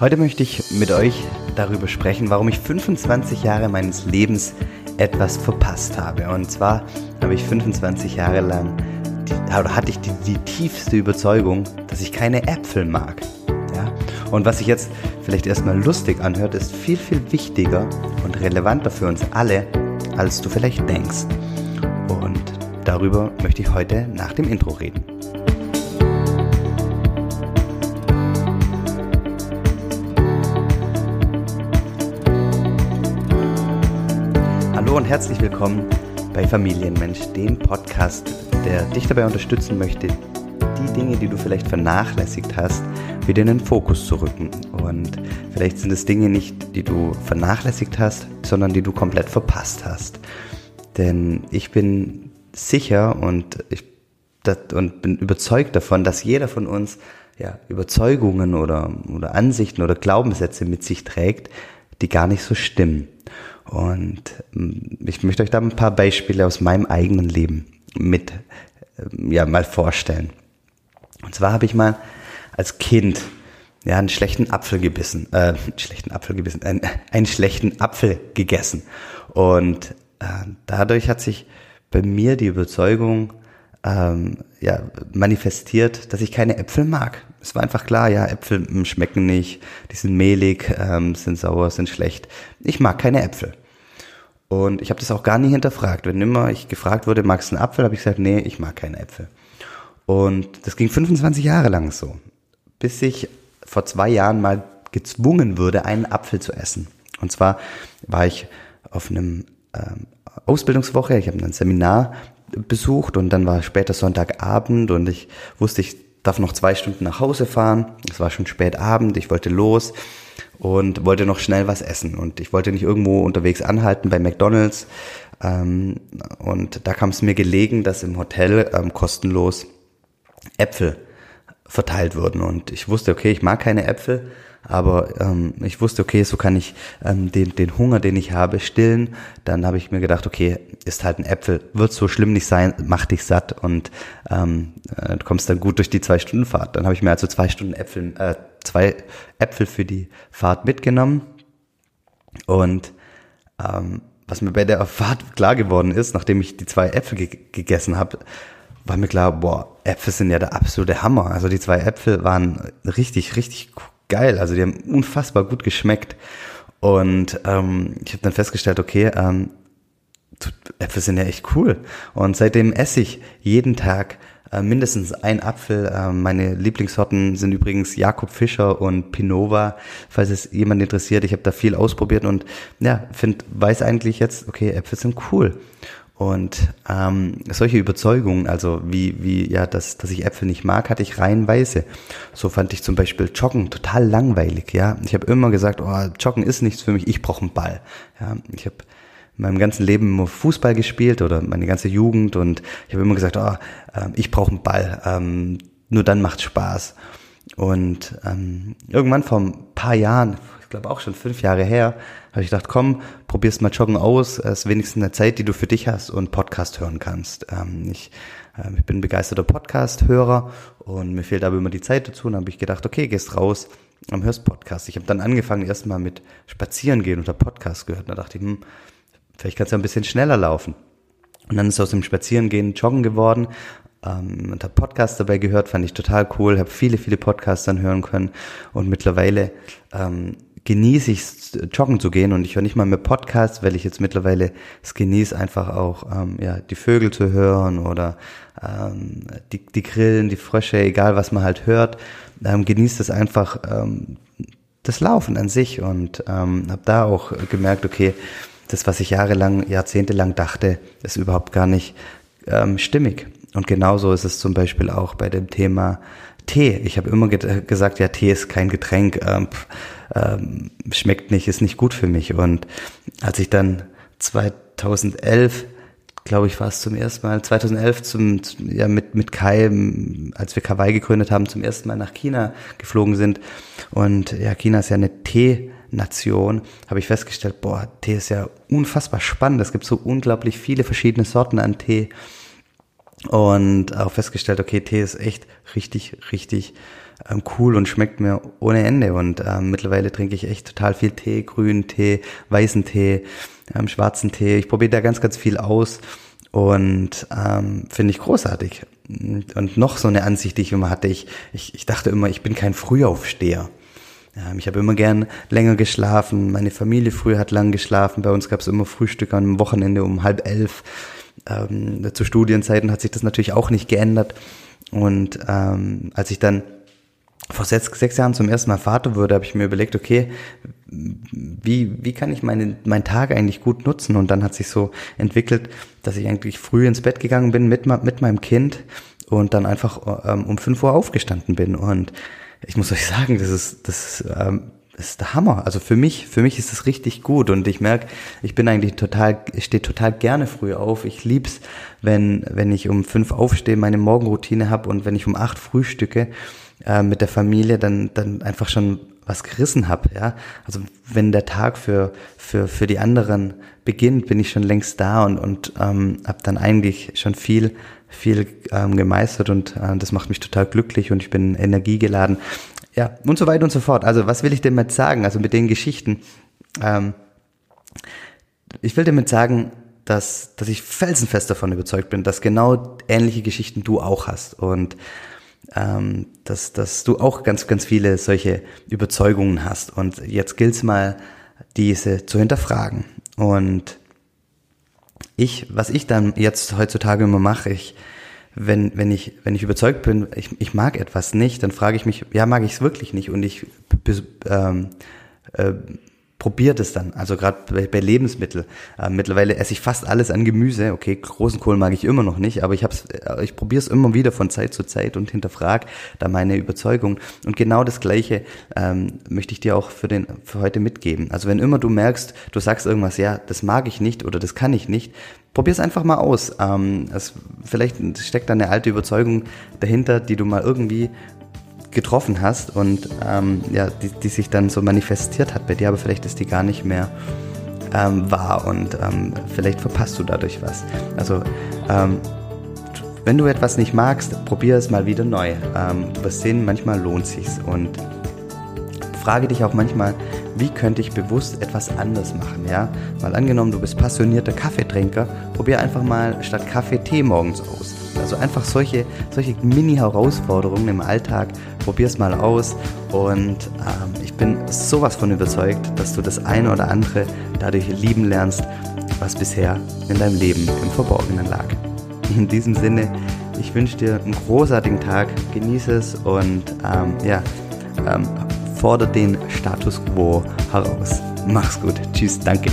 Heute möchte ich mit euch darüber sprechen, warum ich 25 Jahre meines Lebens etwas verpasst habe. Und zwar habe ich 25 Jahre lang, oder hatte ich die, die tiefste Überzeugung, dass ich keine Äpfel mag. Ja? Und was sich jetzt vielleicht erstmal lustig anhört, ist viel, viel wichtiger und relevanter für uns alle, als du vielleicht denkst. Und darüber möchte ich heute nach dem Intro reden. Und herzlich willkommen bei Familienmensch, dem Podcast, der dich dabei unterstützen möchte, die Dinge, die du vielleicht vernachlässigt hast, wieder in den Fokus zu rücken. Und vielleicht sind es Dinge nicht, die du vernachlässigt hast, sondern die du komplett verpasst hast. Denn ich bin sicher und ich und bin überzeugt davon, dass jeder von uns ja, Überzeugungen oder, oder Ansichten oder Glaubenssätze mit sich trägt, die gar nicht so stimmen. Und ähm, ich möchte euch da ein paar Beispiele aus meinem eigenen Leben mit, ähm, ja, mal vorstellen. Und zwar habe ich mal als Kind ja, einen schlechten Apfel gebissen, äh, einen schlechten Apfel gebissen, einen, einen schlechten Apfel gegessen. Und äh, dadurch hat sich bei mir die Überzeugung ähm, ja, manifestiert, dass ich keine Äpfel mag. Es war einfach klar, ja, Äpfel hm, schmecken nicht, die sind mehlig, ähm, sind sauer, sind schlecht. Ich mag keine Äpfel. Und ich habe das auch gar nie hinterfragt. Wenn immer ich gefragt wurde, magst du einen Apfel, habe ich gesagt, nee, ich mag keine Äpfel. Und das ging 25 Jahre lang so, bis ich vor zwei Jahren mal gezwungen wurde, einen Apfel zu essen. Und zwar war ich auf einem ähm, Ausbildungswoche, ich habe ein Seminar besucht und dann war später Sonntagabend und ich wusste, ich darf noch zwei Stunden nach Hause fahren. Es war schon spät Abend, ich wollte los und wollte noch schnell was essen. Und ich wollte nicht irgendwo unterwegs anhalten bei McDonald's. Ähm, und da kam es mir gelegen, dass im Hotel ähm, kostenlos Äpfel verteilt wurden. Und ich wusste, okay, ich mag keine Äpfel, aber ähm, ich wusste, okay, so kann ich ähm, den, den Hunger, den ich habe, stillen. Dann habe ich mir gedacht, okay, ist halt ein Äpfel, wird so schlimm nicht sein, mach dich satt und ähm, äh, du kommst dann gut durch die zwei Stunden Fahrt. Dann habe ich mir also zwei Stunden Äpfel, äh, zwei Äpfel für die Fahrt mitgenommen und ähm, was mir bei der Fahrt klar geworden ist, nachdem ich die zwei Äpfel ge gegessen habe, war mir klar, boah, Äpfel sind ja der absolute Hammer. Also die zwei Äpfel waren richtig, richtig geil. Also die haben unfassbar gut geschmeckt. Und ähm, ich habe dann festgestellt, okay, ähm, Äpfel sind ja echt cool. Und seitdem esse ich jeden Tag äh, mindestens ein Apfel. Äh, meine Lieblingssorten sind übrigens Jakob Fischer und Pinova, falls es jemand interessiert. Ich habe da viel ausprobiert und ja, find, weiß eigentlich jetzt, okay, Äpfel sind cool. Und ähm, solche Überzeugungen, also wie, wie, ja, dass, dass ich Äpfel nicht mag, hatte ich reihenweise. So fand ich zum Beispiel Joggen total langweilig, ja. Ich habe immer gesagt, oh, Joggen ist nichts für mich, ich brauche einen Ball. Ja, ich habe in meinem ganzen Leben immer Fußball gespielt oder meine ganze Jugend und ich habe immer gesagt, oh, äh, ich brauche einen Ball, ähm, nur dann macht Spaß. Und ähm, irgendwann vor ein paar Jahren, glaube auch schon fünf Jahre her, habe ich gedacht, komm, probier's mal Joggen aus, es ist wenigstens eine Zeit, die du für dich hast und Podcast hören kannst. Ähm, ich, äh, ich bin begeisterter Podcast-Hörer und mir fehlt aber immer die Zeit dazu und habe ich gedacht, okay, gehst raus und hörst Podcast. Ich habe dann angefangen erstmal mit Spazieren gehen oder Podcast gehört. Und da dachte ich, hm, vielleicht kannst du ein bisschen schneller laufen. Und dann ist aus dem Spazierengehen Joggen geworden ähm, und habe Podcasts dabei gehört, fand ich total cool, habe viele, viele Podcasts dann hören können und mittlerweile ähm, genieße ich joggen zu gehen und ich höre nicht mal mehr Podcasts, weil ich jetzt mittlerweile es genieße, einfach auch ähm, ja, die Vögel zu hören oder ähm, die, die Grillen, die Frösche, egal was man halt hört, ähm, genießt es einfach ähm, das Laufen an sich und ähm, habe da auch gemerkt, okay, das, was ich jahrelang, jahrzehntelang dachte, ist überhaupt gar nicht ähm, stimmig. Und genauso ist es zum Beispiel auch bei dem Thema Tee. Ich habe immer ge gesagt, ja, Tee ist kein Getränk, ähm, ähm, schmeckt nicht, ist nicht gut für mich. Und als ich dann 2011 glaube ich, war es zum ersten Mal, 2011 zum, ja, mit, mit Kai, als wir Kawaii gegründet haben, zum ersten Mal nach China geflogen sind. Und ja, China ist ja eine Tee-Nation, habe ich festgestellt, boah, Tee ist ja unfassbar spannend. Es gibt so unglaublich viele verschiedene Sorten an Tee. Und auch festgestellt, okay, Tee ist echt richtig, richtig ähm, cool und schmeckt mir ohne Ende. Und ähm, mittlerweile trinke ich echt total viel Tee, grünen Tee, weißen Tee, ähm, schwarzen Tee. Ich probiere da ganz, ganz viel aus und ähm, finde ich großartig. Und noch so eine Ansicht, die ich immer hatte, ich, ich, ich dachte immer, ich bin kein Frühaufsteher. Ähm, ich habe immer gern länger geschlafen. Meine Familie früher hat lang geschlafen. Bei uns gab es immer Frühstück am Wochenende um halb elf. Ähm, zu Studienzeiten hat sich das natürlich auch nicht geändert. Und ähm, als ich dann vor sechs, sechs Jahren zum ersten Mal Vater wurde, habe ich mir überlegt, okay, wie, wie kann ich meine, meinen Tag eigentlich gut nutzen? Und dann hat sich so entwickelt, dass ich eigentlich früh ins Bett gegangen bin mit, mit meinem Kind und dann einfach ähm, um fünf Uhr aufgestanden bin. Und ich muss euch sagen, das ist, das, ähm, ist der Hammer. Also für mich, für mich ist das richtig gut und ich merke, ich bin eigentlich total, ich stehe total gerne früh auf. Ich lieb's, wenn, wenn ich um fünf aufstehe, meine Morgenroutine habe und wenn ich um acht frühstücke äh, mit der Familie, dann, dann einfach schon was gerissen habe, ja. Also wenn der Tag für, für, für die anderen beginnt, bin ich schon längst da und, und ähm, habe dann eigentlich schon viel, viel ähm, gemeistert und äh, das macht mich total glücklich und ich bin energiegeladen. Ja, und so weiter und so fort. Also was will ich damit sagen? Also mit den Geschichten. Ähm, ich will damit sagen, dass, dass ich felsenfest davon überzeugt bin, dass genau ähnliche Geschichten du auch hast. Und ähm, dass, dass du auch ganz, ganz viele solche Überzeugungen hast. Und jetzt gilt es mal, diese zu hinterfragen. Und ich, was ich dann jetzt heutzutage immer mache, ich, wenn, wenn ich, wenn ich überzeugt bin, ich, ich mag etwas nicht, dann frage ich mich, ja, mag ich es wirklich nicht? Und ich ähm, äh, probiert es dann. Also gerade bei, bei Lebensmitteln. Äh, mittlerweile esse ich fast alles an Gemüse. Okay, großen Kohl mag ich immer noch nicht, aber ich hab's, äh, ich probiere es immer wieder von Zeit zu Zeit und hinterfrage da meine Überzeugung. Und genau das Gleiche ähm, möchte ich dir auch für den für heute mitgeben. Also wenn immer du merkst, du sagst irgendwas, ja, das mag ich nicht oder das kann ich nicht, probier es einfach mal aus. Ähm, es, vielleicht steckt da eine alte Überzeugung dahinter, die du mal irgendwie getroffen hast und ähm, ja, die, die sich dann so manifestiert hat bei dir, aber vielleicht ist die gar nicht mehr ähm, wahr und ähm, vielleicht verpasst du dadurch was. Also ähm, wenn du etwas nicht magst, probier es mal wieder neu. Ähm, du wirst sehen, manchmal lohnt sich's und frage dich auch manchmal, wie könnte ich bewusst etwas anders machen, ja? Mal angenommen, du bist passionierter Kaffeetrinker, probier einfach mal statt Kaffee Tee morgens aus. Also einfach solche, solche Mini-Herausforderungen im Alltag, probier es mal aus und ähm, ich bin sowas von überzeugt, dass du das eine oder andere dadurch lieben lernst, was bisher in deinem Leben im Verborgenen lag. In diesem Sinne, ich wünsche dir einen großartigen Tag, genieße es und ähm, ja, ähm, fordere den Status quo heraus. Mach's gut. Tschüss, danke.